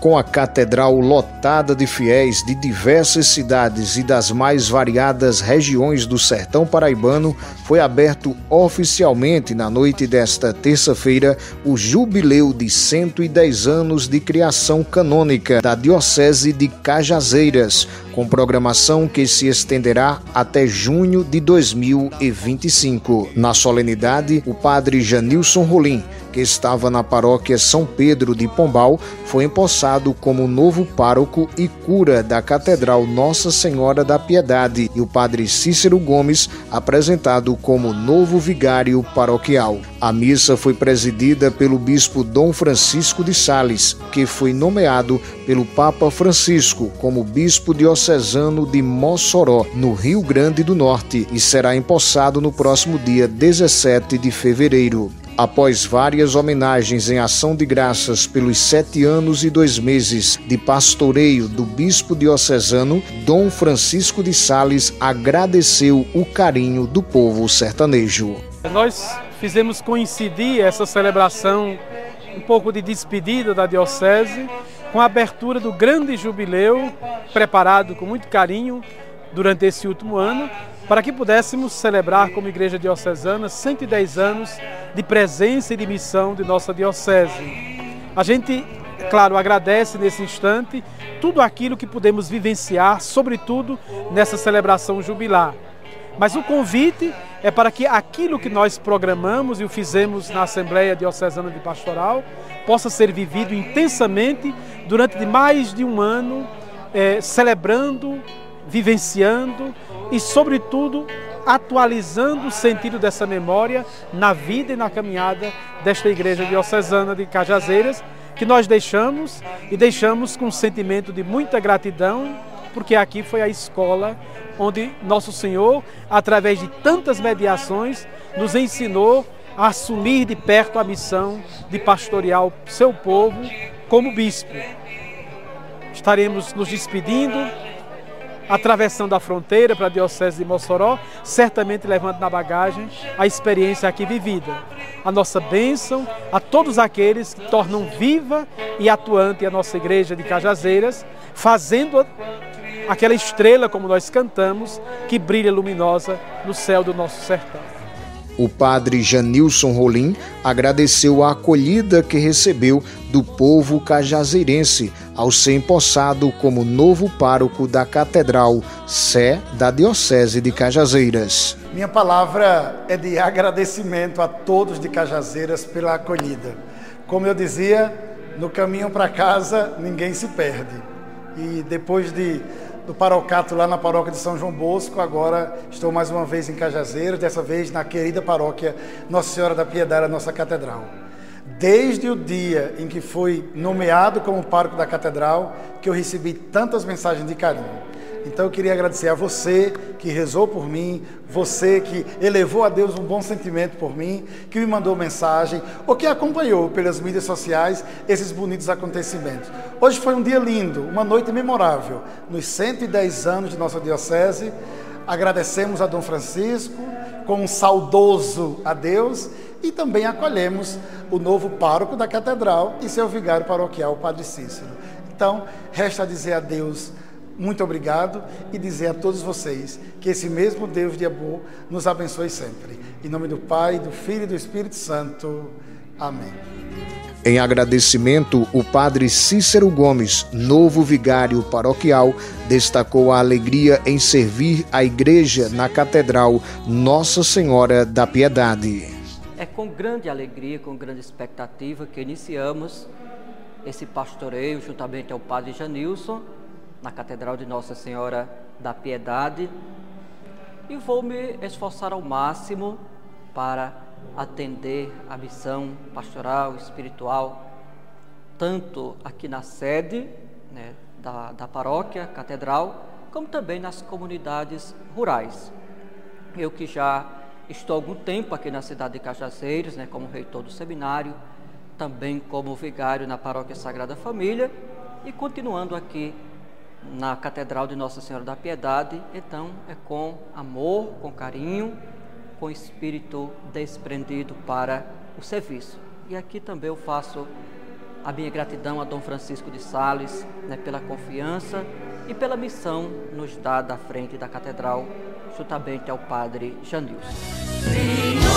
Com a catedral lotada de fiéis de diversas cidades e das mais variadas regiões do sertão paraibano, foi aberto oficialmente na noite desta terça-feira o jubileu de 110 anos de criação canônica da Diocese de Cajazeiras, com programação que se estenderá até junho de 2025. Na solenidade, o padre Janilson Rolim que estava na paróquia São Pedro de Pombal, foi empossado como novo pároco e cura da Catedral Nossa Senhora da Piedade e o padre Cícero Gomes apresentado como novo vigário paroquial. A missa foi presidida pelo bispo Dom Francisco de Sales, que foi nomeado pelo Papa Francisco como bispo diocesano de Mossoró, no Rio Grande do Norte, e será empossado no próximo dia 17 de fevereiro. Após várias homenagens em ação de graças pelos sete anos e dois meses de pastoreio do bispo diocesano, Dom Francisco de Sales agradeceu o carinho do povo sertanejo. Nós fizemos coincidir essa celebração um pouco de despedida da diocese com a abertura do grande jubileu preparado com muito carinho durante esse último ano para que pudéssemos celebrar como Igreja Diocesana 110 anos de presença e de missão de nossa Diocese. A gente, claro, agradece nesse instante tudo aquilo que pudemos vivenciar, sobretudo nessa celebração jubilar. Mas o convite é para que aquilo que nós programamos e o fizemos na Assembleia Diocesana de Pastoral possa ser vivido intensamente durante mais de um ano, é, celebrando vivenciando e, sobretudo, atualizando o sentido dessa memória na vida e na caminhada desta igreja diocesana de Cajazeiras, que nós deixamos e deixamos com um sentimento de muita gratidão, porque aqui foi a escola onde Nosso Senhor, através de tantas mediações, nos ensinou a assumir de perto a missão de pastorear o seu povo como bispo. Estaremos nos despedindo atravessando a fronteira para a Diocese de Mossoró, certamente levando na bagagem a experiência aqui vivida. A nossa bênção a todos aqueles que tornam viva e atuante a nossa igreja de Cajazeiras, fazendo aquela estrela, como nós cantamos, que brilha luminosa no céu do nosso sertão. O padre Janilson Rolim agradeceu a acolhida que recebeu do povo cajazeirense ao ser empossado como novo pároco da Catedral Sé da Diocese de Cajazeiras. Minha palavra é de agradecimento a todos de Cajazeiras pela acolhida. Como eu dizia, no caminho para casa ninguém se perde. E depois de do parocato lá na paróquia de São João Bosco. Agora estou mais uma vez em Cajazeiras, dessa vez na querida paróquia Nossa Senhora da Piedade, a nossa catedral. Desde o dia em que fui nomeado como pároco da catedral, que eu recebi tantas mensagens de carinho. Então eu queria agradecer a você que rezou por mim, você que elevou a Deus um bom sentimento por mim, que me mandou mensagem, ou que acompanhou pelas mídias sociais esses bonitos acontecimentos. Hoje foi um dia lindo, uma noite memorável. Nos 110 anos de nossa Diocese, agradecemos a Dom Francisco, com um saudoso a Deus, e também acolhemos o novo pároco da catedral e seu vigário paroquial, o Padre Cícero. Então, resta dizer a Deus muito obrigado e dizer a todos vocês que esse mesmo Deus de amor nos abençoe sempre. Em nome do Pai, do Filho e do Espírito Santo. Amém. Em agradecimento, o padre Cícero Gomes, novo vigário paroquial, destacou a alegria em servir a igreja na Catedral Nossa Senhora da Piedade. É com grande alegria, com grande expectativa que iniciamos esse pastoreio juntamente ao padre Janilson na Catedral de Nossa Senhora da Piedade e vou me esforçar ao máximo para atender a missão pastoral, espiritual, tanto aqui na sede né, da, da paróquia, catedral, como também nas comunidades rurais. Eu que já estou há algum tempo aqui na cidade de Cajazeiros, né, como reitor do seminário, também como vigário na paróquia Sagrada Família e continuando aqui na Catedral de Nossa Senhora da Piedade, então é com amor, com carinho, com espírito desprendido para o serviço. E aqui também eu faço a minha gratidão a Dom Francisco de Sales né, pela confiança e pela missão nos dada à frente da catedral, juntamente ao Padre Janilson.